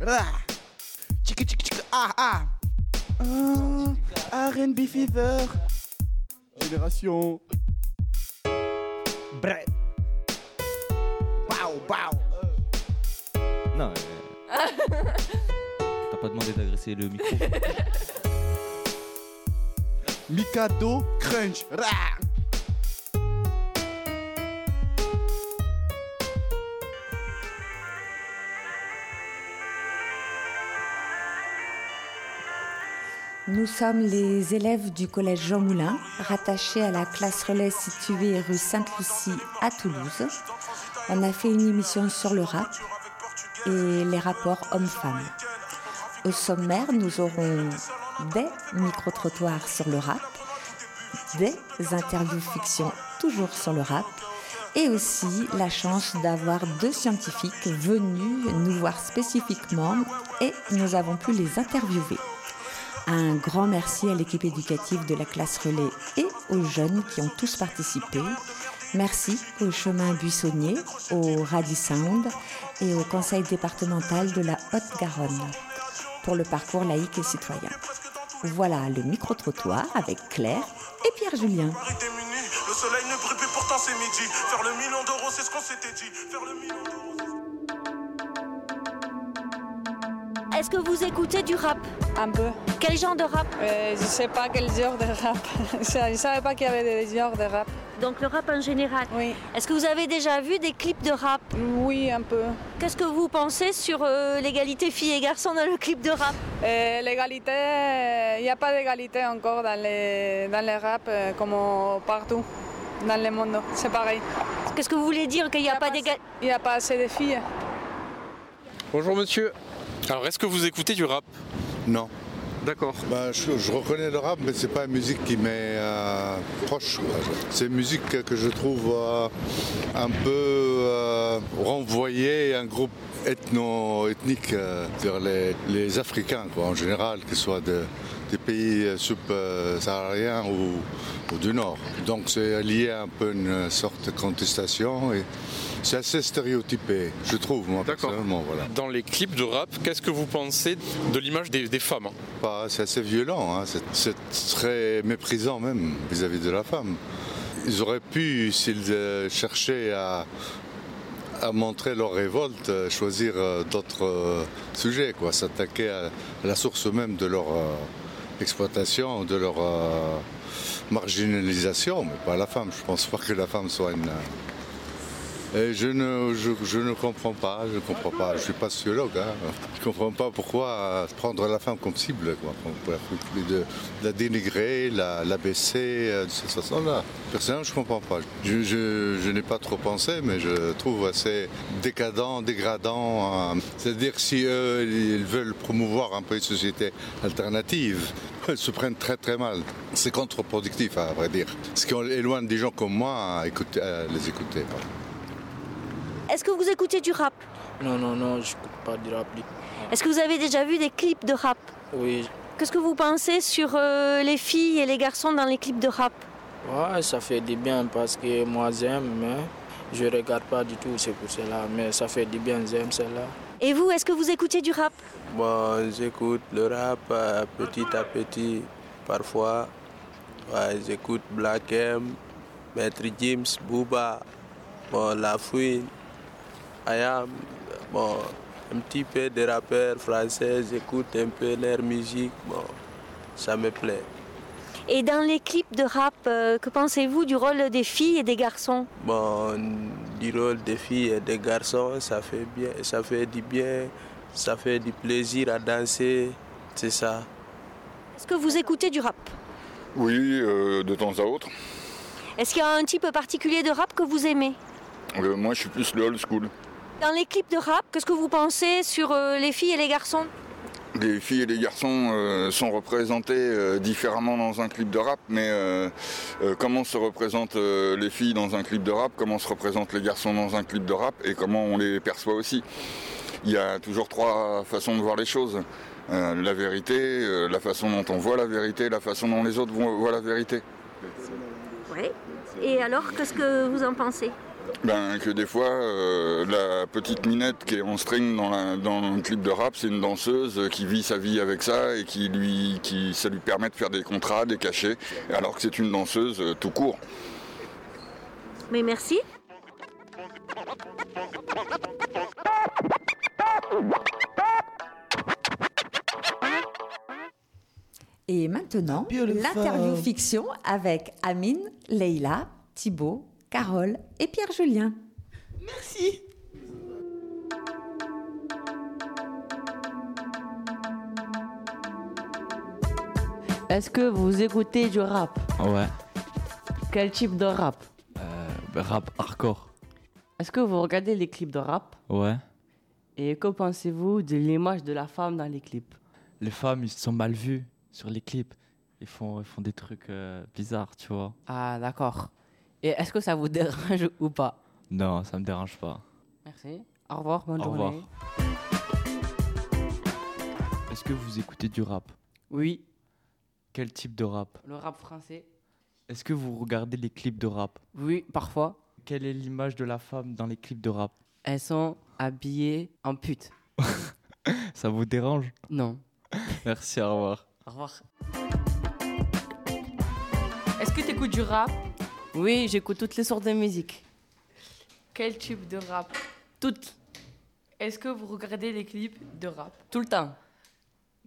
Rah. Tchika tchika tchika ah ah. Ah, R&B Fever. Génération. Bref. Wow, wow. Non, euh, t'as pas demandé d'agresser le micro. Mikado Crunch. Rah. Nous sommes les élèves du collège Jean Moulin, rattachés à la classe relais située rue Sainte-Lucie à Toulouse. On a fait une émission sur le rap et les rapports hommes-femmes. Au sommaire, nous aurons des micro-trottoirs sur le rap, des interviews fiction toujours sur le rap et aussi la chance d'avoir deux scientifiques venus nous voir spécifiquement et nous avons pu les interviewer. Un grand merci à l'équipe éducative de la classe relais et aux jeunes qui ont tous participé. Merci au chemin buissonnier, au Radisound et au conseil départemental de la Haute-Garonne pour le parcours laïque et citoyen. Voilà le micro-trottoir avec Claire et Pierre-Julien. Le soleil ne brille plus, pourtant c'est midi. Faire le million d'euros, c'est ce qu'on s'était dit. Est-ce que vous écoutez du rap? Un peu. Quel genre de rap? Euh, je sais pas quel genre de rap. je ne savais pas qu'il y avait des genres de rap. Donc le rap en général. Oui. Est-ce que vous avez déjà vu des clips de rap? Oui, un peu. Qu'est-ce que vous pensez sur euh, l'égalité filles et garçons dans le clip de rap? Euh, L'égalité, il n'y a pas d'égalité encore dans les, dans les rap euh, comme partout dans le monde. C'est pareil. Qu'est-ce que vous voulez dire qu'il n'y a, pas d'égalité Il n'y a pas assez de filles. Bonjour monsieur. Alors est-ce que vous écoutez du rap? Non. D'accord. Ben, je, je reconnais le rap, mais c'est pas une musique qui m'est euh, proche. C'est une musique que je trouve euh, un peu euh, renvoyée à un groupe ethno-ethnique, c'est-à-dire les, les Africains quoi, en général, que ce soit de- des pays subsahariens ou, ou du Nord. Donc c'est lié à un peu une sorte de contestation et c'est assez stéréotypé, je trouve, moi, personnellement. Voilà. Dans les clips de rap, qu'est-ce que vous pensez de l'image des, des femmes hein? Pas- c'est assez violent, hein. c'est, très méprisant même vis-à-vis de la femme. Ils auraient pu, s'ils euh, cherchaient à, à montrer leur révolte, euh, choisir euh, d'autres euh, sujets, quoi, s'attaquer à, à la source même de leur exploitation, de leur marginalisation, mais pas la femme. Je pense pas que la femme soit une. Je ne, je, ne comprends pas, je ne comprends pas. Je suis pas sociologue. Hein. Je comprends pas pourquoi prendre la femme comme cible, quoi. De, la dénigrer, la, la baisser euh, de cette façon-là. Personnellement, je comprends pas. Je, n'ai pas trop pensé, mais je trouve assez décadent, dégradant. euh. C'est-à-dire si eux, ils veulent promouvoir un peu une société alternative, ils se prennent très très mal. C'est contre-productif, à vrai dire. Ce qui éloigne des gens comme moi à les écouter. Est-ce que vous écoutez du rap? Non, non, non, je n'écoute pas du rap. Est-ce que vous avez déjà vu des clips de rap? Oui, Qu'est-ce que vous pensez sur euh, les filles et les garçons dans les clips de rap? Ouais, ça fait du bien parce que moi j'aime, mais je regarde pas du tout, c'est pour cela. Mais ça fait du bien, j'aime cela. Et vous, est-ce que vous écoutez du rap? Bon, j'écoute le rap euh, petit à petit, parfois. Ouais, j'écoute Black M, Maître James, Booba, bon, La Fouine, Ayam, bon, un petit peu de rappeurs français, j'écoute un peu leur musique, bon, ça me plaît. Et dans les clips de rap, euh, que pensez-vous du rôle des filles et des garçons? Bon, du rôle des filles et des garçons, ça fait bien, ça fait du bien, ça fait du plaisir à danser, c'est ça. Est-ce que vous écoutez du rap? Oui, euh, de temps à autre. Est-ce qu'il y a un type particulier de rap que vous aimez? Euh, moi, je suis plus le old school. Dans les clips de rap, qu'est-ce que vous pensez sur euh, les filles et les garçons? Les filles et les garçons euh, sont représentés euh, différemment dans un clip de rap, mais euh, comment se représentent les filles dans un clip de rap, comment se représentent les garçons dans un clip de rap et comment on les perçoit aussi. Il y a toujours trois façons de voir les choses. La vérité, la façon dont on voit la vérité, la façon dont les autres voient voient la vérité. Oui. Et alors, qu'est-ce que vous en pensez? Ben, que des fois, euh, la petite minette qui est en string dans, la- dans le clip de rap, c'est une danseuse qui vit sa vie avec ça et qui lui, qui, ça lui permet de faire des contrats, des cachets, alors que c'est une danseuse euh, tout court. Mais merci. Et maintenant, l'interview fiction avec Amine, Leïla, Thibaut, Carole et Pierre-Julien. Merci. Est-ce que vous écoutez du rap? Ouais. Quel type de rap? Euh, bah, rap hardcore. Est-ce que vous regardez les clips de rap? Ouais. Et que pensez-vous de l'image de la femme dans les clips? Les femmes, ils sont mal vues sur les clips. Ils font, ils font des trucs euh, bizarres, tu vois. Ah, d'accord. Et est-ce que ça vous dérange ou pas Non, ça me dérange pas. Merci. Au revoir, bonne Au journée. revoir. Est-ce que vous écoutez du rap Oui. Quel type de rap Le rap français Est-ce que vous regardez les clips de rap Oui, parfois. Quelle est l'image de la femme dans les clips de rap Elles sont habillées en pute. Ça vous dérange Non. Merci, au revoir. Au revoir. Est-ce que tu écoutes du rap Oui, j'écoute toutes les sortes de musique. Quel type de rap? Toutes. Est-ce que vous regardez les clips de rap? Tout le temps.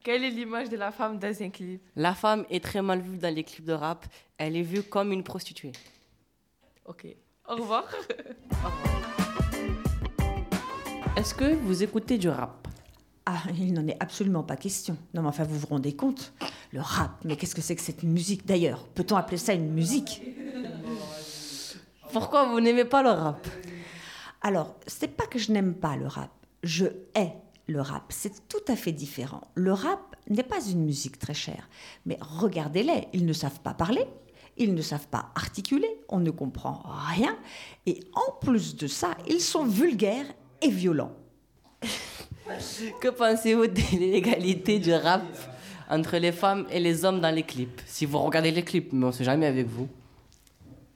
Quelle est l'image de la femme dans un clip? La femme est très mal vue dans les clips de rap. Elle est vue comme une prostituée. Ok. Au revoir. Au revoir. Est-ce que vous écoutez du rap? Ah, il n'en est absolument pas question. Non, mais enfin, vous vous rendez compte? Le rap, mais qu'est-ce que c'est que cette musique? D'ailleurs Peut-on appeler ça une musique? Pourquoi vous n'aimez pas le rap Alors, c'est pas que je n'aime pas le rap. Je hais le rap. C'est tout à fait différent. Le rap n'est pas une musique très chère. Mais regardez-les, ils ne savent pas parler. Ils ne savent pas articuler, on ne comprend rien. Et en plus de ça, ils sont vulgaires et violents. Que pensez-vous de l'égalité du rap entre les femmes et les hommes dans les clips? Si vous regardez les clips, mais on ne sait jamais avec vous.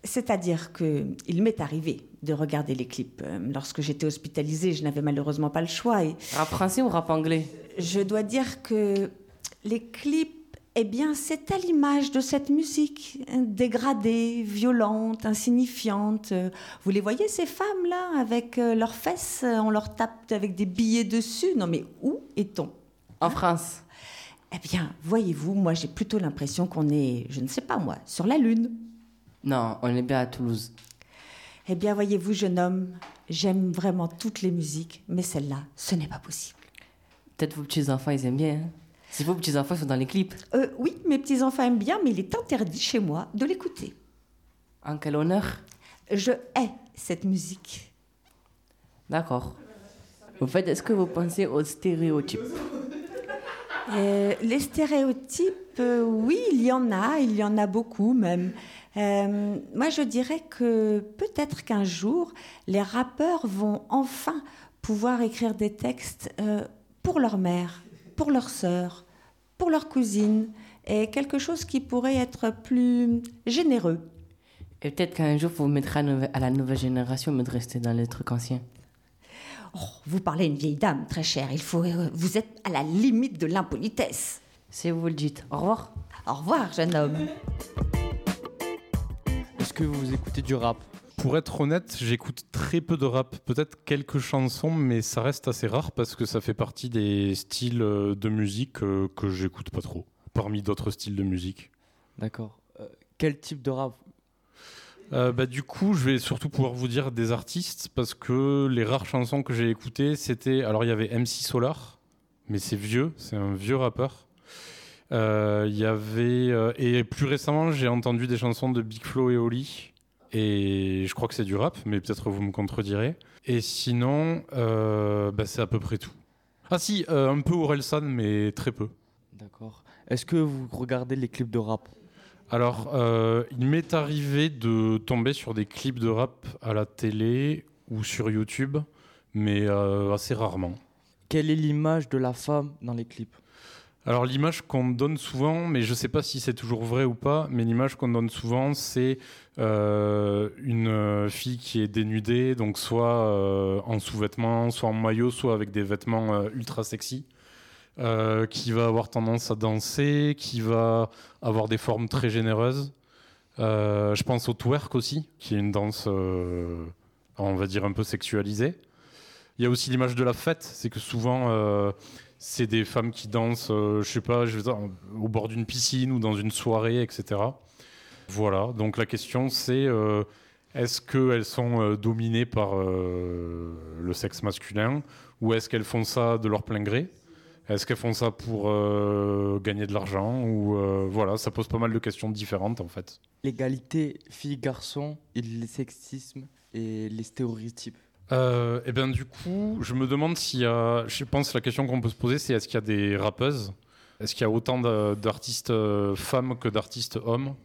C'est-à-dire que il m'est arrivé de regarder les clips. Euh, Lorsque j'étais hospitalisée, je n'avais malheureusement pas le choix. Et Rap français ou rap anglais? je dois dire que les clips, eh bien, c'est à l'image de cette musique hein, dégradée, violente, insignifiante. Euh, Vous les voyez, ces femmes-là, avec euh, leurs fesses, on leur tape avec des billets dessus. Non, mais où est-on? En France Eh bien, voyez-vous, moi, j'ai plutôt l'impression qu'on est, je ne sais pas moi, sur la Lune. Non, on est bien à Toulouse. Eh bien, voyez-vous, jeune homme, j'aime vraiment toutes les musiques, mais celle-là, ce n'est pas possible. Peut-être vos petits-enfants, ils aiment bien. hein si vos petits-enfants sont dans les clips, Euh, oui, mes petits-enfants aiment bien, mais il est interdit chez moi de l'écouter. en quel honneur? Je hais cette musique. D'accord. Au fait, est-ce que vous pensez aux stéréotypes? Euh, les stéréotypes, euh, oui, il y en a, il y en a beaucoup même. Euh, moi, je dirais que peut-être qu'un jour, les rappeurs vont enfin pouvoir écrire des textes euh, pour leur mère, pour leur sœur, pour leur cousine, et quelque chose qui pourrait être plus généreux. Et peut-être qu'un jour, vous mettrez à, la nouvelle génération, mais de rester dans les trucs anciens. Oh, vous parlez une vieille dame, très chère. Il faut, euh, vous êtes à la limite de l'impolitesse. Si vous le dites. Au revoir. Au revoir, jeune homme. Que vous écoutez du rap Pour être honnête, j'écoute très peu de rap. Peut-être quelques chansons, mais ça reste assez rare parce que ça fait partie des styles euh, de musique euh, que j'écoute pas trop, parmi d'autres styles de musique. D'accord. Euh, quel type de rap Euh, bah, du coup, je vais surtout pouvoir vous dire des artistes parce que les rares chansons que j'ai écoutées, c'était. Alors, il y avait MC Solar, mais c'est vieux, c'est un vieux rappeur. Euh, Il y avait. euh, et plus récemment, j'ai entendu des chansons de Big Flo et Oli. Et je crois que c'est du rap, mais peut-être vous me contredirez. Et sinon, euh, bah, c'est à peu près tout. Ah, si, euh, un peu Orelsan, mais très peu. D'accord. Est-ce que vous regardez les clips de rap? Alors, euh, il m'est arrivé de tomber sur des clips de rap à la télé ou sur YouTube, mais euh, assez rarement. Quelle est l'image de la femme dans les clips? Alors l'image qu'on donne souvent, mais je ne sais pas si c'est toujours vrai ou pas, mais l'image qu'on donne souvent, c'est euh, une fille qui est dénudée, donc soit euh, en sous-vêtements, soit en maillot, soit avec des vêtements euh, ultra sexy, euh, qui va avoir tendance à danser, qui va avoir des formes très généreuses. Euh, je pense au twerk aussi, qui est une danse, euh, on va dire, un peu sexualisée. Il y a aussi l'image de la fête, c'est que souvent, euh, c'est des femmes qui dansent, euh, je sais pas, au bord d'une piscine ou dans une soirée, etc. Voilà, donc la question c'est euh, est-ce qu'elles sont euh, dominées par euh, le sexe masculin ou est-ce qu'elles font ça de leur plein gré? Est-ce qu'elles font ça pour gagner de l'argent ou voilà, ça pose pas mal de questions différentes en fait. L'égalité filles-garçons et le sexisme et les stéréotypes. Euh, et bien du coup, je me demande a. Je pense que la question qu'on peut se poser, c'est est-ce qu'il y a des rappeuses? Est-ce qu'il y a autant d'artistes euh, femmes que d'artistes hommes?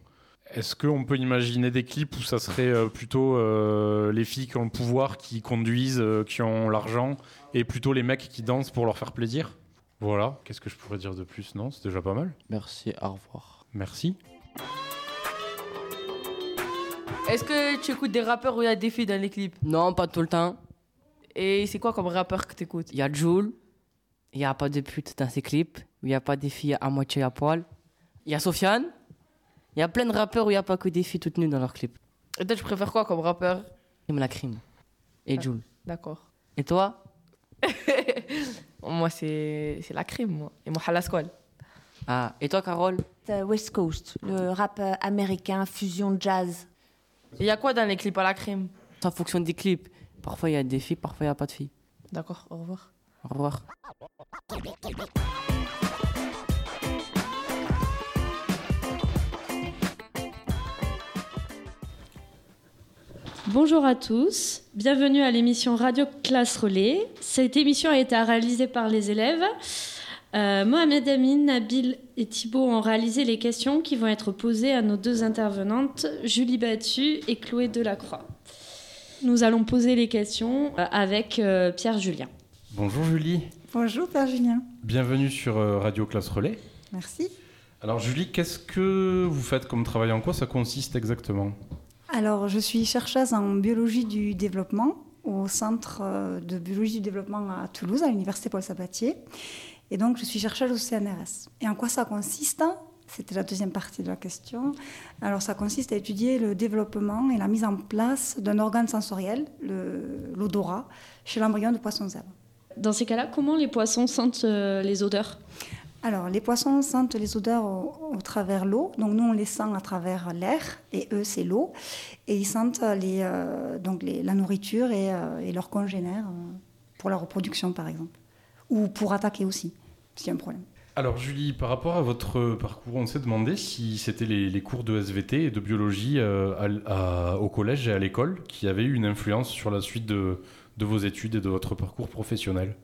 Est-ce qu'on peut imaginer des clips où ça serait euh, plutôt euh, les filles qui ont le pouvoir, qui conduisent, qui ont l'argent, et plutôt les mecs qui dansent pour leur faire plaisir? Voilà, qu'est-ce que je pourrais dire de plus? Non, c'est déjà pas mal. Merci, au revoir. Merci. Est-ce que tu écoutes des rappeurs où il y a des filles dans les clips Non, pas tout le temps. Et c'est quoi comme rappeur que t'écoutes Il y a Joule, il n'y a pas de pute dans ses clips, il n'y a pas des filles à moitié à poil. Il y a Sofiane, il y a plein de rappeurs où il n'y a pas que des filles toutes nues dans leurs clips. Et toi, tu préfères quoi comme rappeur Crime la crime. Et Joule. D'accord. Et toi Moi, c'est c'est la crime, moi. Et moi, Halasqual. Ah, et toi, Carole Euh, West Coast, le rap euh, américain, fusion jazz. Il y a quoi dans les clips à la crime Ça fonctionne des clips. Parfois, il y a des filles, parfois, il n'y a pas de filles. D'accord, au revoir. Au revoir. Bonjour à tous, bienvenue à l'émission Radio Classe Relais. Cette émission a été réalisée par les élèves. Euh, Mohamed Amin, Nabil et Thibault ont réalisé les questions qui vont être posées à nos deux intervenantes, Julie Battu et Chloé Delacroix. Nous allons poser les questions euh, avec euh, Pierre Julien. Bonjour Julie, Bonjour Père Julien. bienvenue sur Radio Classe Relais. Merci. Alors Julie, qu'est-ce que vous faites comme travail? En quoi ça consiste exactement? Alors, je suis chercheuse en biologie du développement au Centre de biologie du développement à Toulouse, à l'Université Paul Sabatier. Et donc, je suis chercheuse au CNRS. Et en quoi ça consiste? C'était la deuxième partie de la question. Alors, ça consiste à étudier le développement et la mise en place d'un organe sensoriel, le- l'odorat, chez l'embryon de poisson zèbre. Dans ces cas-là, comment les poissons sentent euh, les odeurs? Alors, les poissons sentent les odeurs au, au travers l'eau. Donc, nous, on les sent à travers l'air, et eux, c'est l'eau. Et ils sentent les, euh, donc les- la nourriture et, euh, et leurs congénères pour la reproduction, par exemple. Ou pour attaquer aussi, s'il y a un problème. Alors Julie, par rapport à votre parcours, on s'est demandé si c'était les, les cours de SVT et de biologie euh, à- à- au collège et à l'école qui avaient eu une influence sur la suite de, de vos études et de votre parcours professionnel.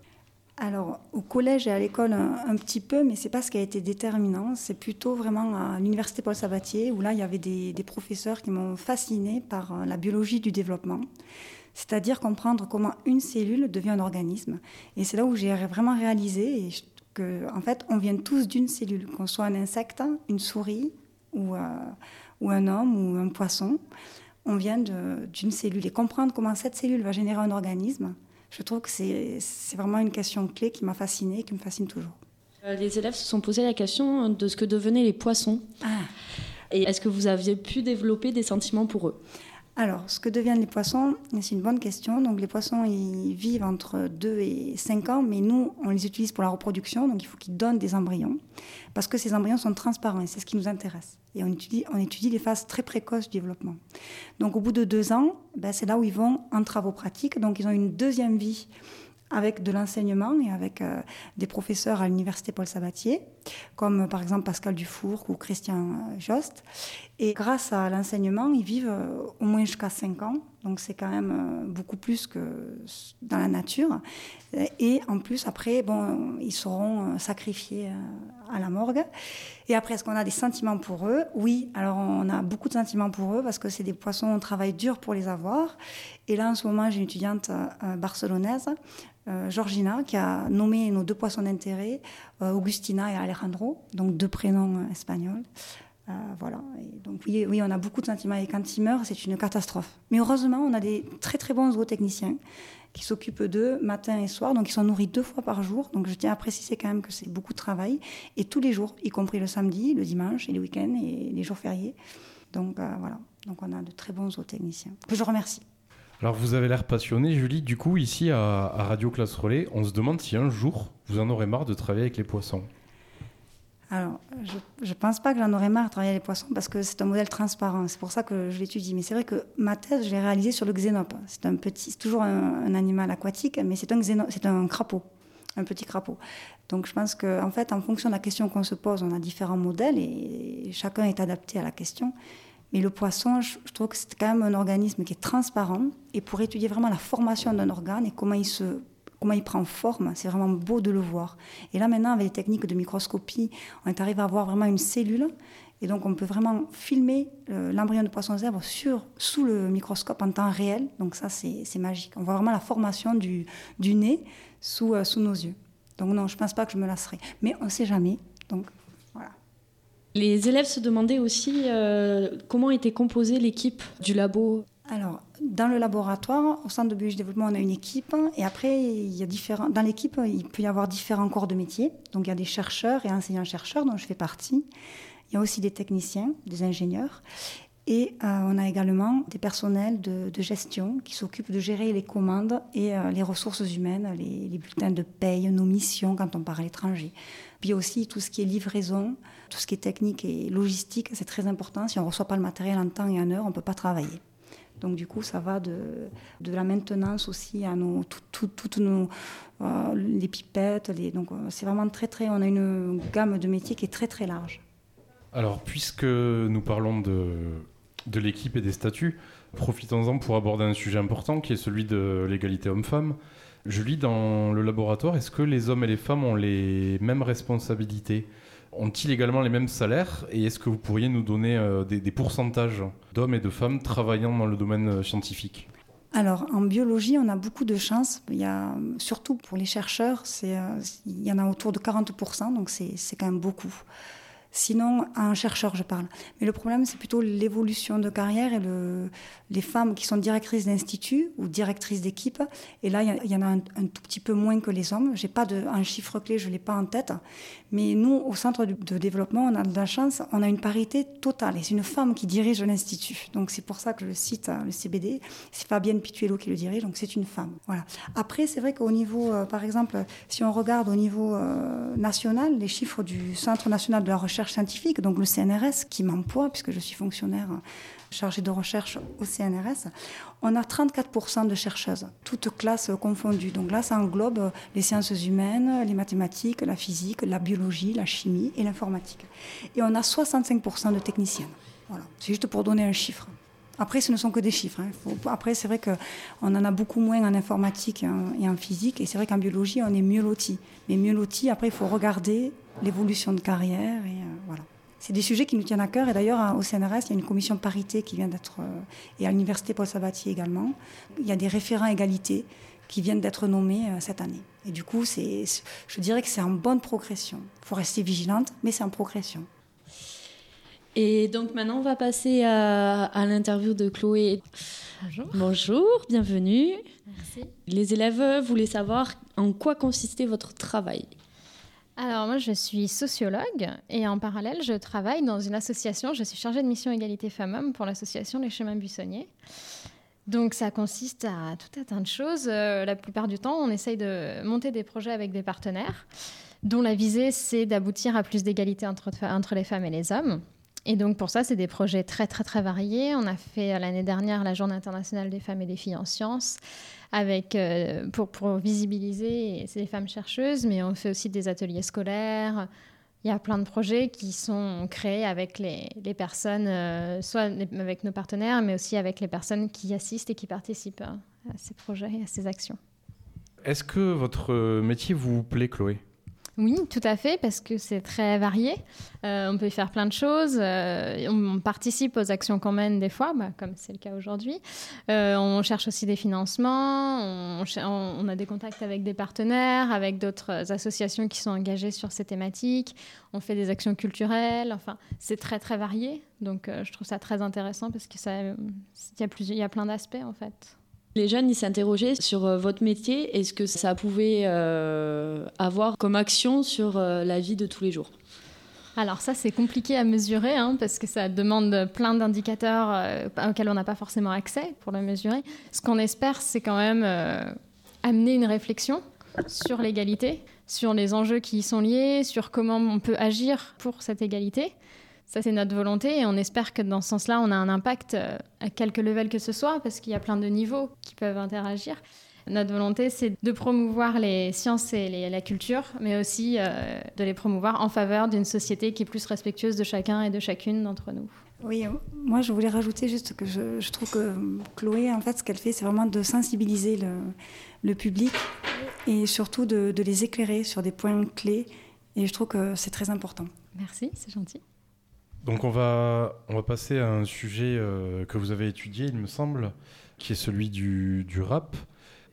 Alors, au collège et à l'école, un, un petit peu, mais c'est pas ce qui a été déterminant. C'est plutôt vraiment à l'université Paul Sabatier, où là, il y avait des, des professeurs qui m'ont fascinée par euh, la biologie du développement. C'est-à-dire comprendre comment une cellule devient un organisme. Et c'est là où j'ai vraiment réalisé et que, en fait, on vient tous d'une cellule, qu'on soit un insecte, une souris ou, euh, ou un homme ou un poisson. On vient d'une cellule. Et comprendre comment cette cellule va générer un organisme, je trouve que c'est vraiment une question clé qui m'a fascinée et qui me fascine toujours. Euh, Les élèves se sont posé la question de ce que devenaient les poissons. Et est-ce que vous aviez pu développer des sentiments pour eux? Alors, ce que deviennent les poissons, c'est une bonne question. Donc, les poissons, ils vivent entre 2 et 5 ans, mais nous, on les utilise pour la reproduction, donc il faut qu'ils donnent des embryons, parce que ces embryons sont transparents et c'est ce qui nous intéresse. Et on étudie, les phases très précoces du développement. Donc, au bout de deux ans, ben, c'est là où ils vont en travaux pratiques, donc ils ont une deuxième vie avec de l'enseignement et avec euh, des professeurs à l'université Paul Sabatier, comme par exemple Pascal Dufour ou Christian euh, Jost. Et grâce à l'enseignement, ils vivent euh, au moins jusqu'à 5 ans Donc c'est quand même euh, beaucoup plus que dans la nature. Et en plus, après, bon, ils seront euh, sacrifiés euh, à la morgue. Et après, est-ce qu'on a des sentiments pour eux? Oui, alors on a beaucoup de sentiments pour eux parce que c'est des poissons, on travaille dur pour les avoir. Et là, en ce moment, j'ai une étudiante barcelonaise, Georgina, qui a nommé nos deux poissons d'intérêt, Augustina et Alejandro, donc deux prénoms espagnols. Euh, voilà. donc oui, on a beaucoup de sentiments et ils meurent, c'est une catastrophe. Mais heureusement, on a des très très bons zootechniciens qui s'occupent d'eux matin et soir, donc ils sont nourris deux fois par jour. Donc je tiens à préciser quand même que c'est beaucoup de travail et tous les jours, y compris le samedi, le dimanche et les week-ends et les jours fériés. Donc euh, voilà. Donc on a de très bons zootechniciens. Que je remercie. Alors vous avez l'air passionné, Julie. Du coup, ici à Radio Classe Relais, on se demande si un jour vous en aurez marre de travailler avec les poissons. Alors, je ne pense pas que j'en aurais marre de travailler les poissons parce que c'est un modèle transparent. C'est pour ça que je l'étudie. Mais c'est vrai que ma thèse, je l'ai réalisée sur le xénope. C'est toujours un, animal aquatique, mais c'est un c'est un crapaud, un petit crapaud. Donc, je pense qu'en en fait, en fonction de la question qu'on se pose, on a différents modèles et chacun est adapté à la question. Mais le poisson, je, je trouve que c'est quand même un organisme qui est transparent. Et pour étudier vraiment la formation d'un organe et comment il se comment il prend forme. C'est vraiment beau de le voir. Et là, maintenant, avec les techniques de microscopie, on arrive à voir vraiment une cellule. Et donc, on peut vraiment filmer euh, l'embryon de poisson zèbre sous le microscope en temps réel. Donc, ça, c'est magique. On voit vraiment la formation du, nez sous, euh, sous nos yeux. Donc, non, je ne pense pas que je me lasserai. Mais on ne sait jamais. Donc, voilà. Les élèves se demandaient aussi euh, comment était composée l'équipe du labo. Alors, dans le laboratoire, au centre de biologie développement, on a une équipe. Et après, il y a différents, dans l'équipe, il peut y avoir différents corps de métier. Donc, il y a des chercheurs et enseignants-chercheurs, dont je fais partie. Il y a aussi des techniciens, des ingénieurs. Et euh, on a également des personnels de, gestion qui s'occupent de gérer les commandes et euh, les ressources humaines, les, bulletins de paye, nos missions quand on part à l'étranger. Puis aussi tout ce qui est livraison, tout ce qui est technique et logistique, c'est très important. Si on ne reçoit pas le matériel en temps et en heure, on ne peut pas travailler. Donc du coup, ça va de, de la maintenance aussi à nos, toutes nos euh, les pipettes. Les, donc euh, c'est vraiment très très. On a une gamme de métiers qui est très très large. Alors puisque nous parlons de, de l'équipe et des statuts, profitons-en pour aborder un sujet important qui est celui de l'égalité homme-femme. Je lis dans le laboratoire, est-ce que les hommes et les femmes ont les mêmes responsabilités? Ont-ils également les mêmes salaires Et est-ce que vous pourriez nous donner euh, des, pourcentages d'hommes et de femmes travaillant dans le domaine euh, scientifique? Alors, en biologie, on a beaucoup de chance. Il y a, surtout pour les chercheurs, euh, il y en a autour de 40%, donc c'est quand même beaucoup. Sinon, un chercheur, je parle. Mais le problème, c'est plutôt l'évolution de carrière et le, les femmes qui sont directrices d'institut ou directrices d'équipe. Et là, il y, en a un, tout petit peu moins que les hommes. J'ai pas de, un chiffre clé, je ne l'ai pas en tête. Mais nous, au centre de développement, on a de la chance, on a une parité totale. Et c'est une femme qui dirige l'institut. Donc c'est pour ça que je cite, le CBD. C'est Fabienne Pituello qui le dirige, donc c'est une femme. Voilà. Après, c'est vrai qu'au niveau, euh, par exemple, si on regarde au niveau euh, national, les chiffres du Centre national de la recherche scientifique, donc le CNRS, qui m'emploie, puisque je suis fonctionnaire chargée de recherche au CNRS, on a 34% de chercheuses, toutes classes confondues. Donc là, ça englobe les sciences humaines, les mathématiques, la physique, la biologie, la chimie et l'informatique. Et on a 65% de techniciennes. Voilà, c'est juste pour donner un chiffre. Après, ce ne sont que des chiffres. Hein. Après, c'est vrai qu'on en a beaucoup moins en informatique et en physique. Et c'est vrai qu'en biologie, on est mieux loti. Mais mieux loti, après, il faut regarder l'évolution de carrière. Et euh, voilà. C'est des sujets qui nous tiennent à cœur. Et d'ailleurs, au CNRS, il y a une commission parité qui vient d'être. Euh, et à l'université Paul Sabatier également. Il y a des référents égalité qui viennent d'être nommés euh, cette année. Et du coup, c'est, je dirais que c'est en bonne progression. Il faut rester vigilante, mais c'est en progression. Et donc maintenant, on va passer à, à l'interview de Chloé. Bonjour. Bonjour, bienvenue. Merci. Les élèves voulaient savoir en quoi consistait votre travail? Alors moi, je suis sociologue et en parallèle, je travaille dans une association. Je suis chargée de mission égalité femmes-hommes pour l'association Les Chemins Buissonniers. Donc ça consiste à tout un tas de choses. Euh, la plupart du temps, on essaye de monter des projets avec des partenaires dont la visée, c'est d'aboutir à plus d'égalité entre, entre les femmes et les hommes. Et donc pour ça, c'est des projets très très très variés. On a fait euh, l'année dernière la Journée internationale des femmes et des filles en sciences, avec euh, pour, visibiliser ces femmes chercheuses, mais on fait aussi des ateliers scolaires, Il y a plein de projets qui sont créés avec les, personnes, euh, soit avec nos partenaires, mais aussi avec les personnes qui assistent et qui participent à, à ces projets et à ces actions. Est-ce que votre métier vous plaît, Chloé? Oui, tout à fait, parce que c'est très varié. Euh, on peut y faire plein de choses. Euh, on participe aux actions qu'on mène des fois, bah, comme c'est le cas aujourd'hui. Euh, on cherche aussi des financements. On, a des contacts avec des partenaires, avec d'autres associations qui sont engagées sur ces thématiques. On fait des actions culturelles. Enfin, c'est très très varié. Donc, je trouve ça très intéressant parce que y il y a plein d'aspects en fait. Les jeunes, ils s'interrogeaient sur euh, votre métier et ce que ça pouvait euh, avoir comme action sur euh, la vie de tous les jours. Alors ça, c'est compliqué à mesurer hein, parce que ça demande plein d'indicateurs auxquels on n'a pas forcément accès pour le mesurer. Ce qu'on espère, c'est quand même amener une réflexion sur l'égalité, sur les enjeux qui y sont liés, sur comment on peut agir pour cette égalité. Ça, c'est notre volonté et on espère que dans ce sens-là, on a un impact euh, à quelque level que ce soit parce qu'il y a plein de niveaux qui peuvent interagir. Notre volonté, c'est de promouvoir les sciences et les- la culture, mais aussi euh, de les promouvoir en faveur d'une société qui est plus respectueuse de chacun et de chacune d'entre nous. Oui, euh, moi je voulais rajouter juste que je, je trouve que Chloé, en fait, ce qu'elle fait, c'est vraiment de sensibiliser le, le public et surtout de, de les éclairer sur des points clés. Et je trouve que c'est très important. Merci, c'est gentil. Donc on va, on va passer à un sujet euh, que vous avez étudié, il me semble, qui est celui du, rap.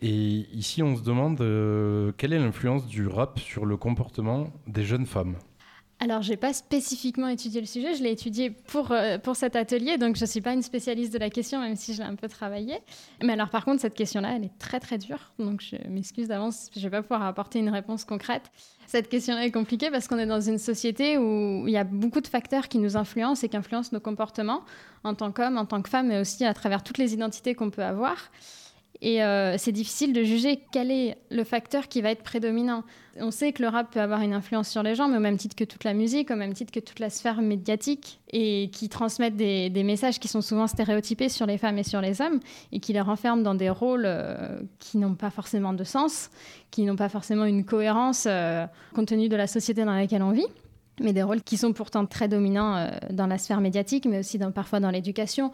Et ici, on se demande euh, quelle est l'influence du rap sur le comportement des jeunes femmes? Alors, j'ai pas spécifiquement étudié le sujet, je l'ai étudié pour, euh, pour cet atelier, donc je ne suis pas une spécialiste de la question, même si je l'ai un peu travaillé. Mais alors, par contre, cette question-là, elle est très très dure, donc je m'excuse d'avance, je ne vais pas pouvoir apporter une réponse concrète. Cette question-là est compliquée parce qu'on est dans une société où il y a beaucoup de facteurs qui nous influencent et qui influencent nos comportements en tant qu'hommes, en tant que femmes, mais aussi à travers toutes les identités qu'on peut avoir. Et euh, c'est difficile de juger quel est le facteur qui va être prédominant. On sait que le rap peut avoir une influence sur les gens, mais au même titre que toute la musique, au même titre que toute la sphère médiatique, et qui transmettent des, messages qui sont souvent stéréotypés sur les femmes et sur les hommes, et qui les renferment dans des rôles euh, qui n'ont pas forcément de sens, qui n'ont pas forcément une cohérence euh, compte tenu de la société dans laquelle on vit mais des rôles qui sont pourtant très dominants dans la sphère médiatique, mais aussi parfois dans l'éducation.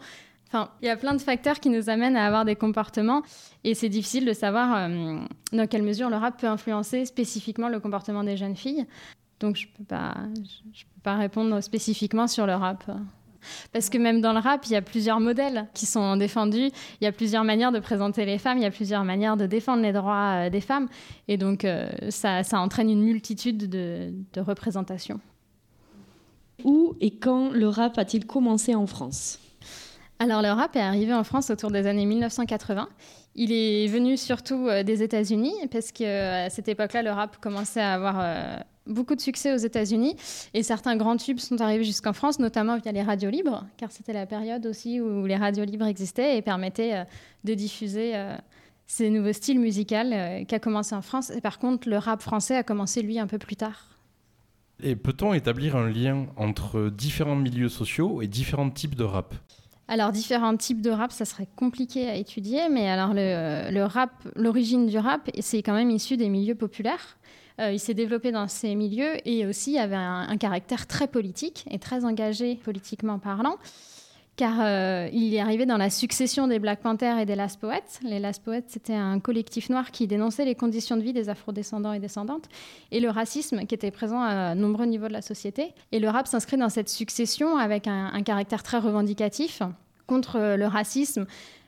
Enfin, il y a plein de facteurs qui nous amènent à avoir des comportements et c'est difficile de savoir euh, dans quelle mesure le rap peut influencer spécifiquement le comportement des jeunes filles. Donc je ne peux, peux pas répondre spécifiquement sur le rap. Parce que même dans le rap, il y a plusieurs modèles qui sont défendus, il y a plusieurs manières de présenter les femmes, il y a plusieurs manières de défendre les droits euh, des femmes. Et donc euh, ça, entraîne une multitude de, de représentations. Où et quand le rap a-t-il commencé en France? Alors le rap est arrivé en France autour des années 1980. Il est venu surtout euh, des États-Unis parce que à cette époque-là, le rap commençait à avoir euh, beaucoup de succès aux États-Unis et certains grands tubes sont arrivés jusqu'en France, notamment via les radios libres, car c'était la période aussi où les radios libres existaient et permettaient euh, de diffuser euh, ces nouveaux styles musicaux euh, qui a commencé en France. Et par contre, le rap français a commencé lui un peu plus tard. Et peut-on établir un lien entre différents milieux sociaux et différents types de rap? Alors, différents types de rap, ça serait compliqué à étudier, mais alors le, rap, l'origine du rap, c'est quand même issu des milieux populaires. Euh, il s'est développé dans ces milieux et aussi avait un caractère très politique et très engagé politiquement parlant, car euh, il est arrivé dans la succession des Black Panthers et des Last Poets. Les Last Poets, c'était un collectif noir qui dénonçait les conditions de vie des afrodescendants et descendantes et le racisme qui était présent à nombreux niveaux de la société. Et le rap s'inscrit dans cette succession avec un, caractère très revendicatif contre le racisme,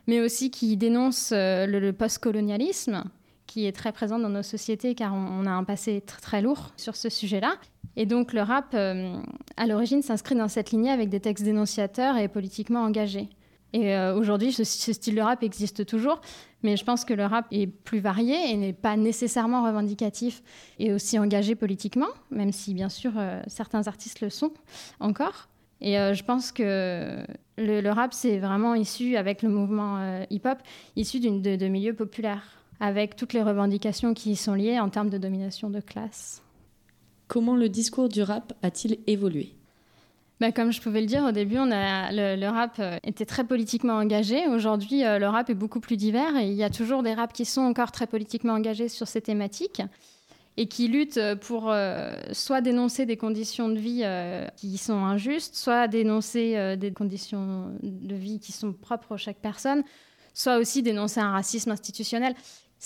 mais aussi qui dénonce euh, le, le post-colonialisme qui est très présent dans nos sociétés car on, a un passé tr- très lourd sur ce sujet-là. Et donc le rap, euh, à l'origine, s'inscrit dans cette lignée avec des textes dénonciateurs et politiquement engagés. Et euh, aujourd'hui, ce, style de rap existe toujours, mais je pense que le rap est plus varié et n'est pas nécessairement revendicatif et aussi engagé politiquement, même si bien sûr euh, certains artistes le sont encore. Et je pense que le, rap, c'est vraiment issu, avec le mouvement hip-hop, issu de, de milieux populaires, avec toutes les revendications qui y sont liées en termes de domination de classe. Comment le discours du rap a-t-il évolué? Bah, comme je pouvais le dire au début, on a, le, le rap euh, était très politiquement engagé. Aujourd'hui, euh, le rap est beaucoup plus divers et il y a toujours des raps qui sont encore très politiquement engagés sur ces thématiques. et qui luttent pour euh, soit dénoncer des conditions de vie euh, qui sont injustes, soit dénoncer euh, des conditions de vie qui sont propres à chaque personne, soit aussi dénoncer un racisme institutionnel.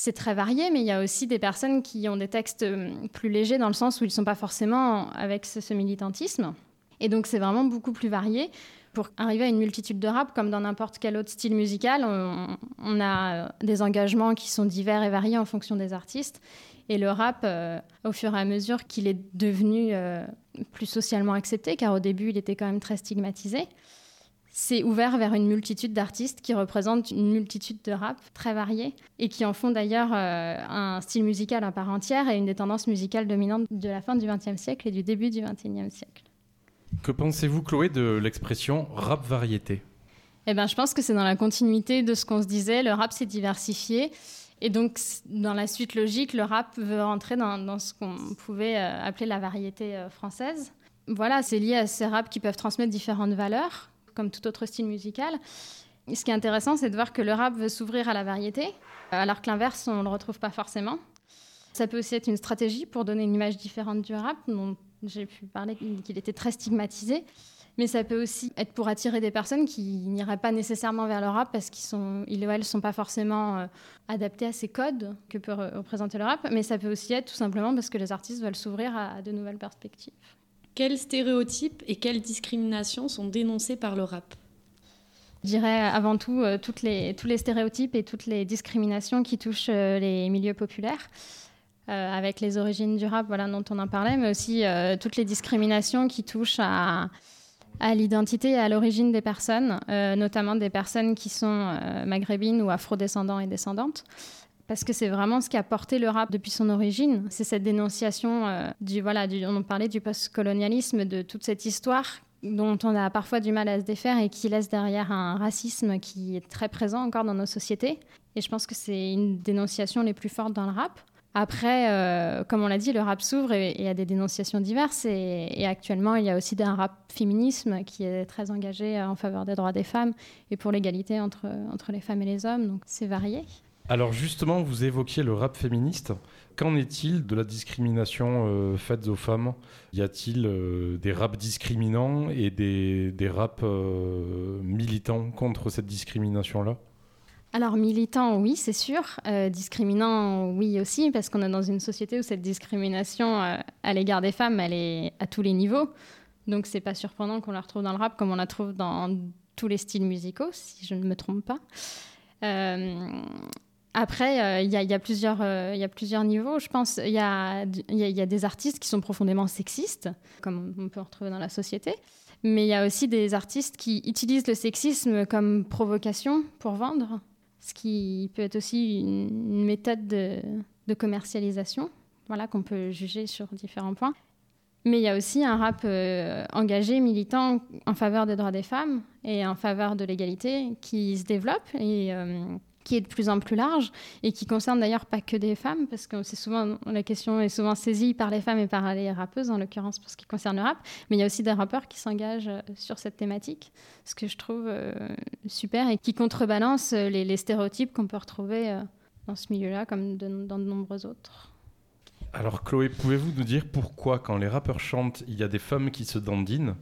C'est très varié, mais il y a aussi des personnes qui ont des textes plus légers dans le sens où ils ne sont pas forcément avec ce, militantisme. Et donc c'est vraiment beaucoup plus varié. Pour arriver à une multitude de rap, comme dans n'importe quel autre style musical, on, a des engagements qui sont divers et variés en fonction des artistes. Et le rap, euh, au fur et à mesure qu'il est devenu euh, plus socialement accepté, car au début il était quand même très stigmatisé, c'est ouvert vers une multitude d'artistes qui représentent une multitude de rap très variés et qui en font d'ailleurs euh, un style musical à part entière et une des tendances musicales dominantes de la fin du XXe siècle et du début du XXIe siècle. Que pensez-vous, Chloé, de l'expression rap variété eh ben, Je pense que c'est dans la continuité de ce qu'on se disait. Le rap s'est diversifié. Et donc, dans la suite logique, le rap veut rentrer dans, dans ce qu'on pouvait euh, appeler la variété euh, française. Voilà, c'est lié à ces raps qui peuvent transmettre différentes valeurs, comme tout autre style musical. Ce qui est intéressant, c'est de voir que le rap veut s'ouvrir à la variété, alors que l'inverse, on ne le retrouve pas forcément. Ça peut aussi être une stratégie pour donner une image différente du rap, dont j'ai pu parler qu'il était très stigmatisé. Mais ça peut aussi être pour attirer des personnes qui n'iraient pas nécessairement vers le rap parce qu'ils sont, ils ou elles ne sont pas forcément euh, adaptés à ces codes que peut représenter le rap. Mais ça peut aussi être tout simplement parce que les artistes veulent s'ouvrir à de nouvelles perspectives. Quels stéréotypes et quelles discriminations sont dénoncés par le rap je dirais avant tout euh, tous les stéréotypes et toutes les discriminations qui touchent euh, les milieux populaires. Euh, avec les origines du rap, voilà, dont on en parlait, mais aussi toutes les discriminations qui touchent à, à l'identité et à l'origine des personnes, notamment des personnes qui sont maghrébines ou afrodescendants et descendantes. Parce que c'est vraiment ce qui a porté le rap depuis son origine. C'est cette dénonciation euh, du, voilà, du, on parlait du post-colonialisme, de toute cette histoire dont on a parfois du mal à se défaire et qui laisse derrière un racisme qui est très présent encore dans nos sociétés. Et je pense que c'est une dénonciation les plus fortes dans le rap. Après, euh, comme on l'a dit, le rap s'ouvre et il y a des dénonciations diverses. Et, et, actuellement, il y a aussi un rap féminisme qui est très engagé en faveur des droits des femmes et pour l'égalité entre, entre les femmes et les hommes. Donc c'est varié. Alors justement, vous évoquiez le rap féministe. Qu'en est-il de la discrimination euh, faite aux femmes? Y a-t-il euh, des raps discriminants et des, des raps euh, militants contre cette discrimination-là? Alors militant, oui, c'est sûr. Euh, discriminant, oui aussi, parce qu'on est dans une société où cette discrimination à l'égard des femmes, elle est à tous les niveaux. Donc c'est pas surprenant qu'on la retrouve dans le rap comme on la trouve dans tous les styles musicaux, si je ne me trompe pas. Après, il y, y, a plusieurs, il y a plusieurs niveaux. Je pense il y, a, des artistes qui sont profondément sexistes, comme on peut en retrouver dans la société. Mais il y a aussi des artistes qui utilisent le sexisme comme provocation pour vendre ce qui peut être aussi une méthode de, commercialisation, voilà, qu'on peut juger sur différents points. Mais il y a aussi un rap euh, engagé, militant en faveur des droits des femmes et en faveur de l'égalité qui se développe et euh, qui est de plus en plus large et qui concerne d'ailleurs pas que des femmes, parce que c'est souvent la question est souvent saisie par les femmes et par les rappeuses, en l'occurrence pour ce qui concerne le rap, mais il y a aussi des rappeurs qui s'engagent sur cette thématique, ce que je trouve euh, super et qui contrebalance les, les stéréotypes qu'on peut retrouver euh, dans ce milieu-là, comme dans de nombreux autres. Alors Chloé, pouvez-vous nous dire pourquoi quand les rappeurs chantent, il y a des femmes qui se dandinent,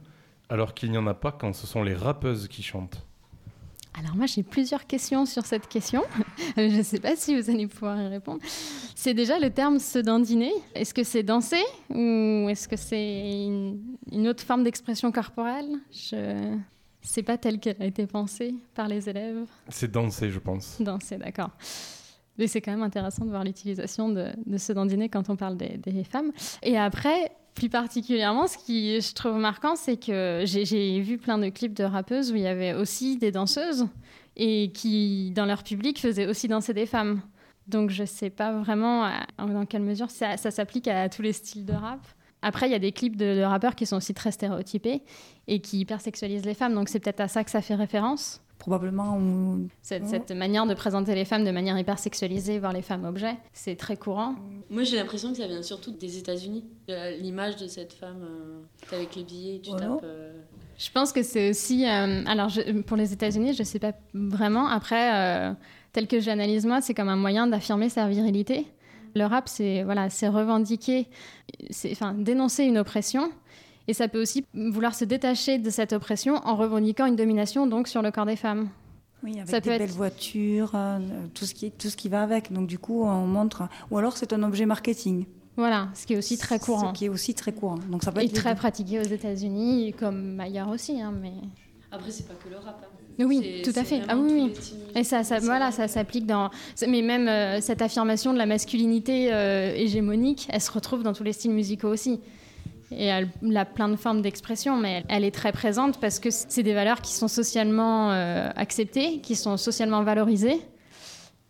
alors qu'il n'y en a pas quand ce sont les rappeuses qui chantent? Alors moi j'ai plusieurs questions sur cette question. Je ne sais pas si vous allez pouvoir y répondre. C'est déjà le terme se dandiner. Est-ce que c'est danser ou est-ce que c'est une, une, autre forme d'expression corporelle? Je sais pas telle qu'elle a été pensée par les élèves. C'est danser, je pense. Danser, d'accord. Mais c'est quand même intéressant de voir l'utilisation de, de, se dandiner quand on parle des, des femmes. Et après, plus particulièrement, ce qui je trouve marquant, c'est que j'ai vu plein de clips de rappeuses où il y avait aussi des danseuses et qui, dans leur public, faisaient aussi danser des femmes. Donc je ne sais pas vraiment dans quelle mesure ça, s'applique à tous les styles de rap. Après, il y a des clips de, rappeurs qui sont aussi très stéréotypés et qui hypersexualisent les femmes, donc c'est peut-être à ça que ça fait référence probablement. Cette, cette, manière de présenter les femmes de manière hyper sexualisée, voir les femmes objets, c'est très courant. Moi, j'ai l'impression que ça vient surtout des États-Unis. L'image de cette femme euh, avec les billets, tu tapes. Euh... Je pense que c'est aussi. Euh, alors, je, pour les États-Unis, je ne sais pas vraiment. Après, euh, tel que j'analyse moi, c'est comme un moyen d'affirmer sa virilité. Le rap, c'est voilà, c'est revendiquer, c'est enfin dénoncer une oppression. Et ça peut aussi vouloir se détacher de cette oppression en revendiquant une domination donc sur le corps des femmes. Oui, avec Ça des peut belles être- voitures, euh, tout, ce qui, tout ce qui va avec. Donc du coup, on montre... Ou alors c'est un objet marketing. Voilà, ce qui est aussi très courant. Ce qui est aussi très courant. Donc ça peut Et être les très pratiqué aux États-Unis, comme ailleurs aussi. hein, mais... Après, c'est pas que le rap. hein. Oui, tout à fait. Ah oui, oui. Et ça, ça, voilà, ça s'applique dans. Mais même euh, cette affirmation de la masculinité euh, hégémonique, elle se retrouve dans tous les styles musicaux aussi. Et elle, elle a plein de formes d'expression, mais elle, elle est très présente parce que c'est des valeurs qui sont socialement euh, acceptées, qui sont socialement valorisées.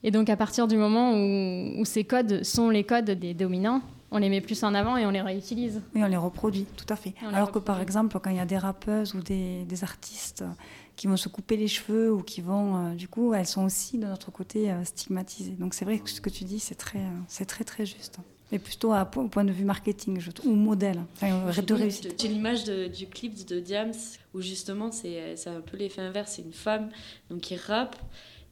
Et donc, à partir du moment où, où ces codes sont les codes des dominants, on les met plus en avant et on les réutilise. Oui, on les reproduit, tout à fait. Alors que par exemple, quand il y a des rappeuses ou des, des artistes qui vont se couper les cheveux ou qui vont, euh, du coup, elles sont aussi de notre côté euh, stigmatisées. Donc c'est vrai que ce que tu dis, c'est très, c'est très très juste. Mais plutôt à- au point de vue marketing, je trouve, ou modèle, enfin, euh, de Oui, réussite. J'ai l'image du clip de Diams où justement c'est un peu l'effet inverse. C'est une femme donc qui rappe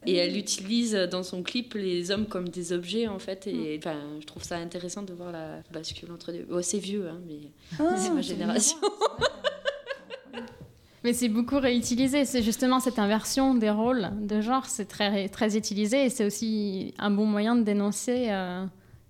et elle utilise dans son clip les hommes comme des objets en fait. Et enfin, je trouve ça intéressant de voir la bascule entre deux. Oh, c'est vieux, hein, mais Ah, c'est ma génération. Mais c'est beaucoup réutilisé. C'est justement cette inversion des rôles de genre. C'est très, très utilisé et c'est aussi un bon moyen de dénoncer euh,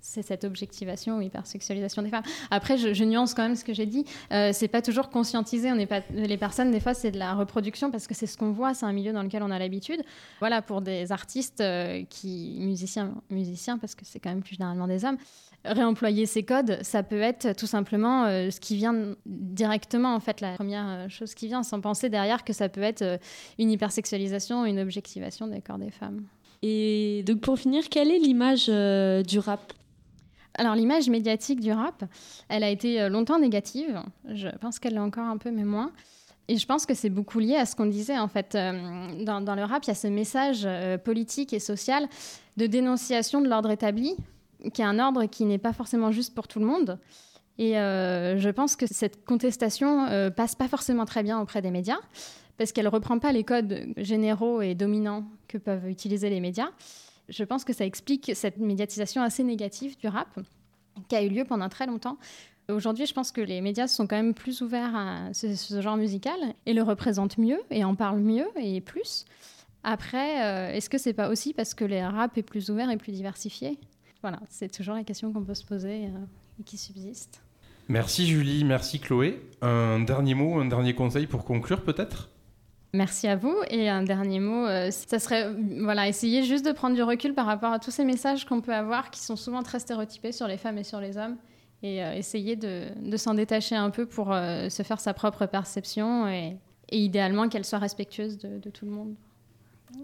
c'est cette objectivation ou hypersexualisation des femmes. Après, je, nuance quand même ce que j'ai dit. Euh, c'est pas toujours conscientisé. On n'est pas les personnes. Des fois, c'est de la reproduction parce que c'est ce qu'on voit. C'est un milieu dans lequel on a l'habitude. Voilà, pour des artistes euh, qui musiciens, musiciens parce que c'est quand même plus généralement des hommes. Réemployer ces codes, ça peut être tout simplement euh, ce qui vient directement, en fait, la première euh, chose qui vient, sans penser derrière que ça peut être une hypersexualisation, une objectivation des corps des femmes. Et donc pour finir, quelle est l'image du rap? Alors l'image médiatique du rap, elle a été euh, longtemps négative. Je pense qu'elle l'est encore un peu, mais moins. Et je pense que c'est beaucoup lié à ce qu'on disait en fait. Euh, dans, le rap, il y a ce message euh, politique et social de dénonciation de l'ordre établi, qui est un ordre qui n'est pas forcément juste pour tout le monde. Et je pense que cette contestation passe pas forcément très bien auprès des médias, parce qu'elle reprend pas les codes généraux et dominants que peuvent utiliser les médias. Je pense que ça explique cette médiatisation assez négative du rap, qui a eu lieu pendant très longtemps. Aujourd'hui, je pense que les médias sont quand même plus ouverts à ce, genre musical et le représentent mieux et en parlent mieux et plus. Après, euh, est-ce que c'est pas aussi parce que le rap est plus ouvert et plus diversifié? Voilà, c'est toujours la question qu'on peut se poser euh, et qui subsiste. Merci Julie, merci Chloé. Un dernier mot, un dernier conseil pour conclure peut-être? Merci à vous. Et un dernier mot, euh, ça serait euh, voilà, essayer juste de prendre du recul par rapport à tous ces messages qu'on peut avoir qui sont souvent très stéréotypés sur les femmes et sur les hommes. Et euh, essayer de, s'en détacher un peu pour se faire sa propre perception et, idéalement qu'elle soit respectueuse de tout le monde.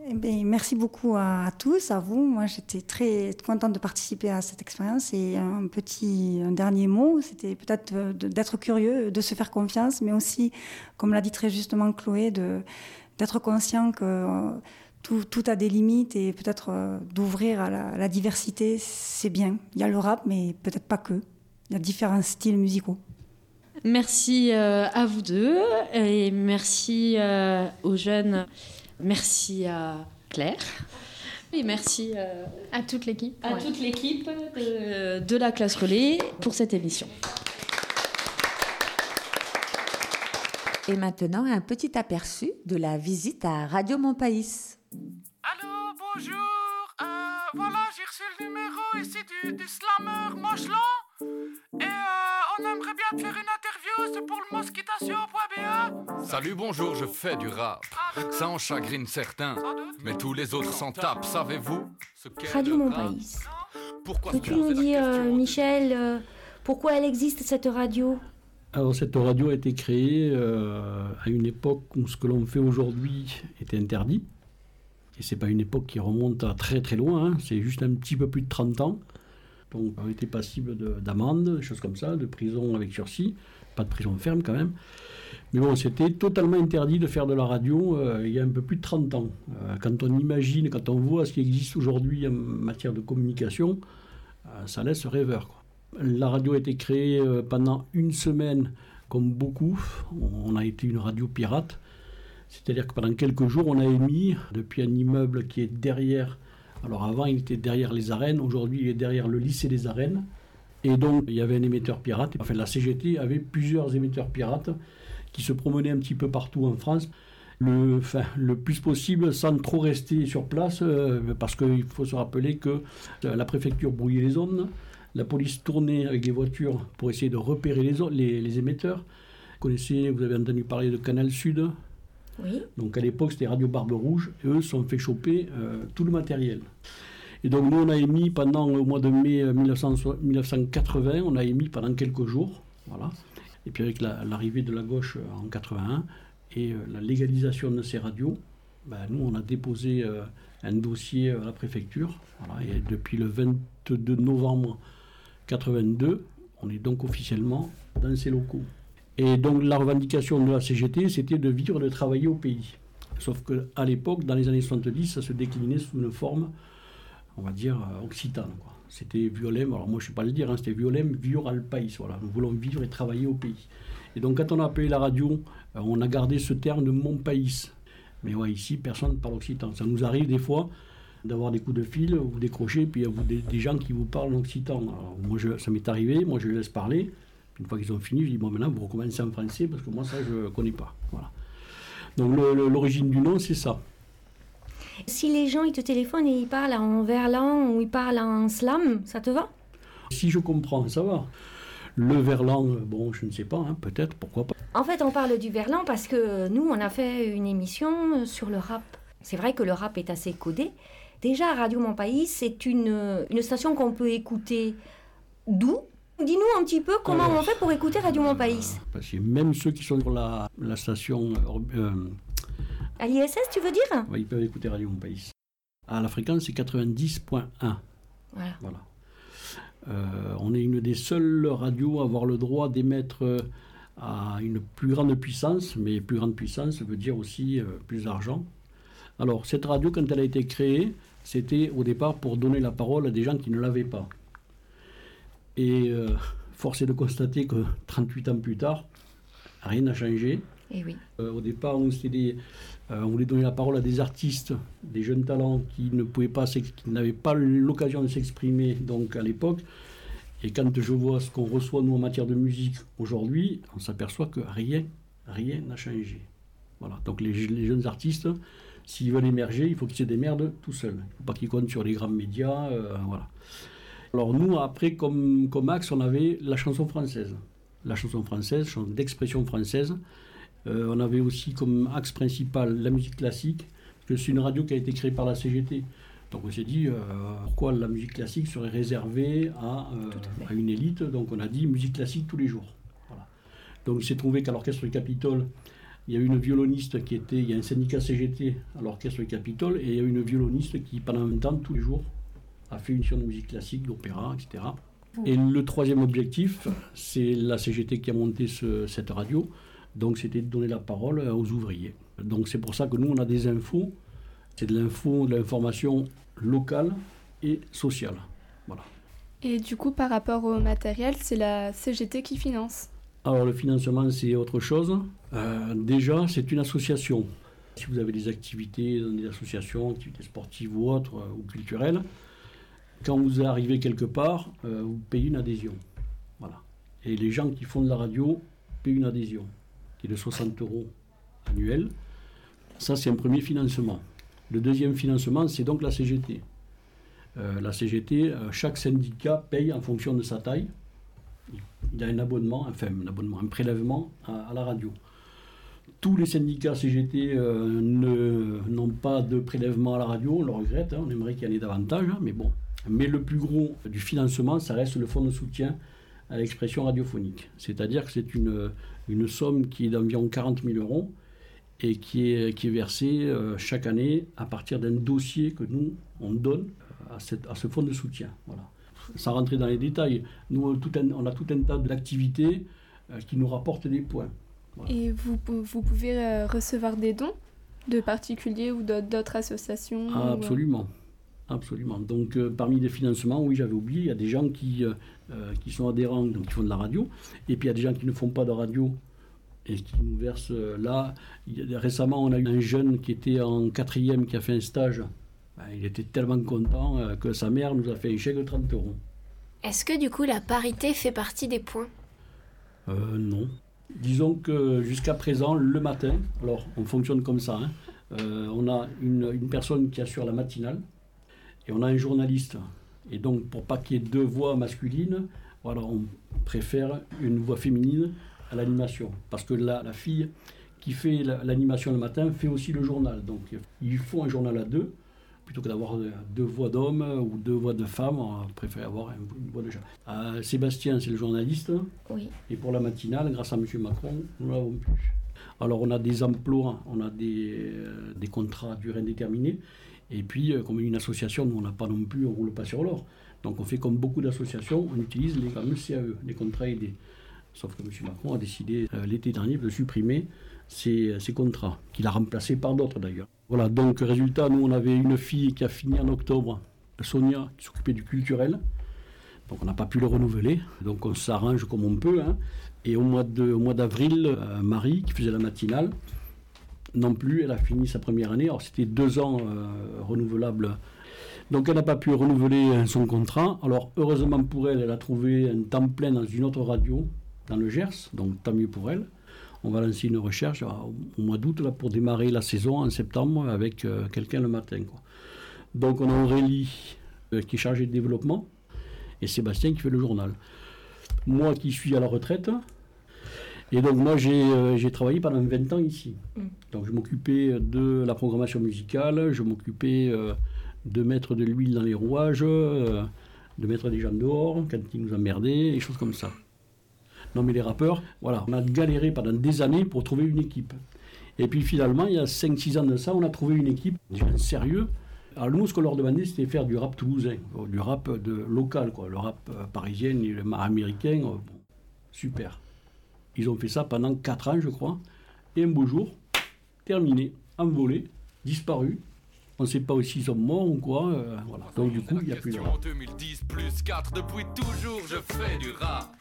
Eh ben, merci beaucoup à, tous, à vous. Moi, j'étais très contente de participer à cette expérience. Et un petit dernier mot, c'était peut-être euh, d'être curieux, de se faire confiance, mais aussi, comme l'a dit très justement Chloé, d'être conscient que euh, tout, a des limites et peut-être euh, d'ouvrir à la, diversité, c'est bien. Il y a le rap, mais peut-être pas que. Il y a différents styles musicaux. Merci à vous deux et merci aux jeunes. Merci à Claire. Et merci euh, à toute l'équipe. À Ouais. toute l'équipe de, de la classe relais pour cette émission. Et maintenant, un petit aperçu de la visite à Radio Montpaïs. Allô, bonjour. Euh, voilà, j'ai reçu le numéro ici du, du slammer Mochelan. Et euh, on aimerait bien te faire une interview, c'est pour le mosquitation.be. Salut, bonjour, je fais du rap. Ça en chagrine certains, mais tous les autres s'en tapent, savez-vous ce qu'est Radio Mon Pays. Pourquoi Peux-tu nous dire, euh, Michel, euh, pourquoi elle existe cette radio? Alors cette radio a été créée euh, à une époque où ce que l'on fait aujourd'hui était interdit. Et c'est pas une époque qui remonte à très très loin, hein. c'est juste un petit peu plus de 30 ans. Donc on était passible de- d'amende, des choses comme ça, de prison avec sursis, pas de prison ferme quand même. Mais bon, c'était totalement interdit de faire de la radio euh, il y a un peu plus de 30 ans. Euh, quand on imagine, quand on voit ce qui existe aujourd'hui en matière de communication, euh, ça laisse rêveur. La radio a été créée pendant une semaine, comme beaucoup. On a été une radio pirate. C'est-à-dire que pendant quelques jours, on a émis, depuis un immeuble qui est derrière Alors avant, il était derrière les arènes, aujourd'hui, il est derrière le lycée des arènes. Et donc, il y avait un émetteur pirate. Enfin, la CGT avait plusieurs émetteurs pirates qui se promenaient un petit peu partout en France. Le, enfin, le plus possible sans trop rester sur place, euh, parce qu'il faut se rappeler que euh, la préfecture brouillait les zones, la police tournait avec des voitures pour essayer de repérer les, zo- les, les émetteurs. Vous connaissez, vous avez entendu parler de Canal Sud Oui. donc à l'époque, c'était Radio Barbe Rouge, et eux se sont fait choper euh, tout le matériel. Et donc nous, on a émis pendant au mois de mai euh, 1900 1980, on a émis pendant quelques jours, voilà. Et puis avec la- l'arrivée de la gauche euh, en 81 et euh, la légalisation de ces radios, ben, nous, on a déposé euh, un dossier à la préfecture, et depuis le 22 novembre 82, on est donc officiellement dans ces locaux. Et donc la revendication de la CGT, c'était de vivre et de travailler au pays. Sauf qu'à l'époque, dans les années 70, ça se déclinait sous une forme, on va dire, occitane. C'était violem, alors moi je ne sais pas le dire, hein, c'était violem, vior al pays. Voilà. Nous voulons vivre et travailler au pays. Et donc quand on a appelé la radio, euh, on a gardé ce terme de mon pays. Mais ouais, ici, personne ne parle occitan. Ça nous arrive des fois d'avoir des coups de fil, vous décrochez, puis il y a des, gens qui vous parlent en occitan. Alors, moi, ça m'est arrivé, moi je les laisse parler. Une fois qu'ils ont fini, je dis, bon, maintenant, vous recommencez en français, parce que moi, ça, je ne connais pas. Voilà. Donc, l'origine du nom, c'est ça. Si les gens ils te téléphonent et ils parlent en verlan ou ils parlent en slam, ça te va? Si je comprends, ça va. Le verlan, euh, bon, je ne sais pas, hein, peut-être, pourquoi pas. En fait, on parle du verlan parce que nous, on a fait une émission euh, sur le rap. C'est vrai que le rap est assez codé. Déjà, Radio Mon Pays, c'est une, euh, une station qu'on peut écouter d'où? Dis-nous un petit peu comment Alors, on fait pour écouter Radio Mon Pays. Parce que même ceux qui sont sur la, la station, euh, euh, À l'ISS, tu veux dire? Ouais, ils peuvent écouter Radio Mon Pays. À la fréquence, c'est 90.1. Voilà. Voilà. Euh, on est une des seules radios à avoir le droit d'émettre euh, à une plus grande puissance, mais plus grande puissance veut dire aussi euh, plus d'argent. Alors, cette radio, quand elle a été créée, c'était au départ pour donner la parole à des gens qui ne l'avaient pas. Et euh, force est de constater que 38 ans plus tard, rien n'a changé. Eh oui. Euh, au départ, on, euh, on voulait donner la parole à des artistes, des jeunes talents qui ne pouvaient pas, qui n'avaient pas l'occasion de s'exprimer donc à l'époque. Et quand je vois ce qu'on reçoit nous en matière de musique aujourd'hui, on s'aperçoit que rien, rien n'a changé. Voilà. Donc les, les jeunes artistes, s'ils veulent émerger, il faut qu'ils se démerdent tout seuls. Il ne faut pas qu'ils comptent sur les grands médias. euh, voilà. Alors nous, après, comme, comme axe, on avait la chanson française. La chanson française, chanson d'expression française. Euh, on avait aussi comme axe principal la musique classique, parce que c'est une radio qui a été créée par la CGT. Donc on s'est dit, euh, pourquoi la musique classique serait réservée à, euh, à une élite? Donc on a dit musique classique tous les jours. Voilà. Donc il s'est trouvé qu'à l'orchestre du Capitole, il y a eu une violoniste qui était, il y a un syndicat CGT à l'orchestre du Capitole, et il y a eu une violoniste qui, pendant 20 ans, tous les jours, a fait une émission de musique classique, d'opéra, etc. Et le troisième objectif, c'est la CGT qui a monté ce- cette radio, donc c'était de donner la parole euh, aux ouvriers. Donc c'est pour ça que nous, on a des infos, c'est de l'info, de l'information locale et sociale. Voilà. Et du coup, par rapport au matériel, c'est la CGT qui finance. Alors le financement, c'est autre chose. Euh, déjà, c'est une association. Si vous avez des activités dans des associations, activités sportives ou autres, euh, ou culturelles, quand vous arrivez quelque part, euh, vous payez une adhésion. Voilà. Et les gens qui font de la radio payent une adhésion, de 60 euros annuels. Ça, c'est un premier financement. Le deuxième financement, c'est donc la CGT. Euh, la CGT, euh, chaque syndicat paye en fonction de sa taille. Il y a un abonnement, enfin un abonnement, un prélèvement à, la radio. Tous les syndicats CGT euh, n'ont pas de prélèvement à la radio, on le regrette, hein, on aimerait qu'il y en ait davantage, hein, mais bon. Mais le plus gros du financement, ça reste le fonds de soutien à l'expression radiophonique. C'est-à-dire que c'est une, une somme qui est d'environ 40 000 euros et qui est, qui est versée euh, chaque année à partir d'un dossier que nous, on donne à, cette- à ce fonds de soutien. Voilà. Sans rentrer dans les détails, nous, tout un- on a tout un tas d'activités euh, qui nous rapportent des points. Et vous, vous pouvez euh, recevoir des dons de particuliers ou d'autres associations Ah, ou- absolument. Donc, euh, parmi les financements, oui, j'avais oublié, il y a des gens qui, euh, euh, qui sont adhérents, donc qui font de la radio, et puis il y a des gens qui ne font pas de radio et qui nous versent euh, là. a- récemment, on a eu un jeune qui était en quatrième, qui a fait un stage Ben, il était tellement content que sa mère nous a fait un chèque de 30 euros. Est-ce que du coup la parité fait partie des points? Non. Disons que jusqu'à présent, le matin, alors on fonctionne comme ça, hein, on a une, une personne qui assure la matinale et on a un journaliste. Et donc, pour pas qu'il y ait deux voix masculines, voilà, on préfère une voix féminine à l'animation. Parce que la, la fille qui fait la- l'animation le matin fait aussi le journal. Donc, il faut un journal à deux. Plutôt que d'avoir deux voix d'hommes ou deux voix de femmes, on préfère avoir une, une voix de chat. Euh, Sébastien, c'est le journaliste. Oui. Et pour la matinale, grâce à M. Macron, nous l'avons plus. Alors on a des emplois, on a des, euh, des contrats à durée indéterminée. Et puis, euh, comme une association, nous on n'a pas non plus, on ne roule pas sur l'or. Donc on fait comme beaucoup d'associations, on utilise les fameux CAE, les contrats aidés. Sauf que M. Macron a décidé euh, l'été dernier de supprimer ces, ces contrats, qu'il a remplacés par d'autres d'ailleurs. Voilà, donc résultat, nous on avait une fille qui a fini en octobre, Sonia, qui s'occupait du culturel. Donc on n'a pas pu le renouveler, donc on s'arrange comme on peut. hein. Et au mois au mois d'avril, euh, Marie, qui faisait la matinale, non plus, elle a fini sa première année. Alors c'était deux ans euh, renouvelables. Donc elle n'a pas pu renouveler euh, son contrat. Alors heureusement pour elle, elle a trouvé un temps plein dans une autre radio, dans le Gers. Donc tant mieux pour elle. On va lancer une recherche euh, au mois d'août pour démarrer la saison en septembre avec quelqu'un le matin. Donc on a Aurélie qui est chargée de développement et Sébastien qui fait le journal. Moi qui suis à la retraite. Et donc moi j'ai euh, travaillé pendant 20 ans ici. Donc je m'occupais de la programmation musicale, je m'occupais euh, de mettre de l'huile dans les rouages, euh, de mettre des gens dehors quand ils nous emmerdaient, des choses comme ça. Non mais les rappeurs, voilà, on a galéré pendant des années pour trouver une équipe. Et puis finalement, il y a 5-6 ans de ça, on a trouvé une équipe, des gens sérieux. Alors nous, ce qu'on leur demandait, c'était faire du rap toulousain, du rap de local, quoi. Le rap parisien et le ma- américain, bon, super. Ils ont fait ça pendant 4 ans, je crois. Et un beau jour, terminé, envolé, disparu. On ne sait pas aussi s'ils sont morts ou quoi. euh, voilà. Donc du coup, il n'y a plus de rap. En 2010 plus 4, depuis toujours je fais du rap.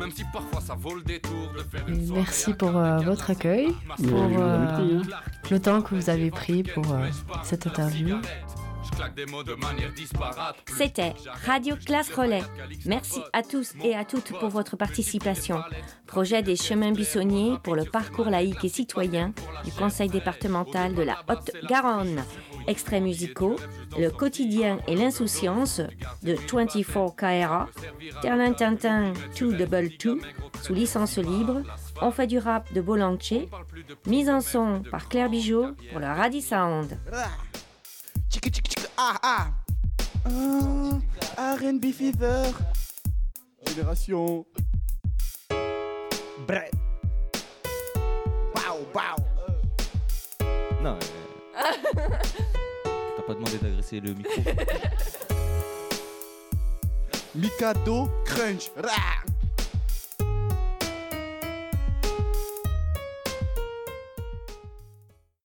Même si parfois ça vaut le détour de faire une Merci pour euh, votre accueil, pour euh, hein. le temps que vous avez pris pour euh, cette interview. Je claque des mots de manière disparate. C'était Radio Classe Relais. Merci à tous et à toutes pour votre participation. Projet des chemins buissonniers pour le parcours laïque et citoyen du Conseil départemental de la Haute-Garonne. Extraits musicaux, Le quotidien et l'insouciance de 24 KRA, Terlin Tintin 2 Double 2, sous licence libre, On fait du rap de Bolanche, mise en son par Claire Bijot pour le Radi Sound. Tchika tchika tchika ah. Ah ah R&B Fever. Génération. Bref. Pow pow Non, euh, t'as pas demandé d'agresser le micro. Mikado Crunch. Rah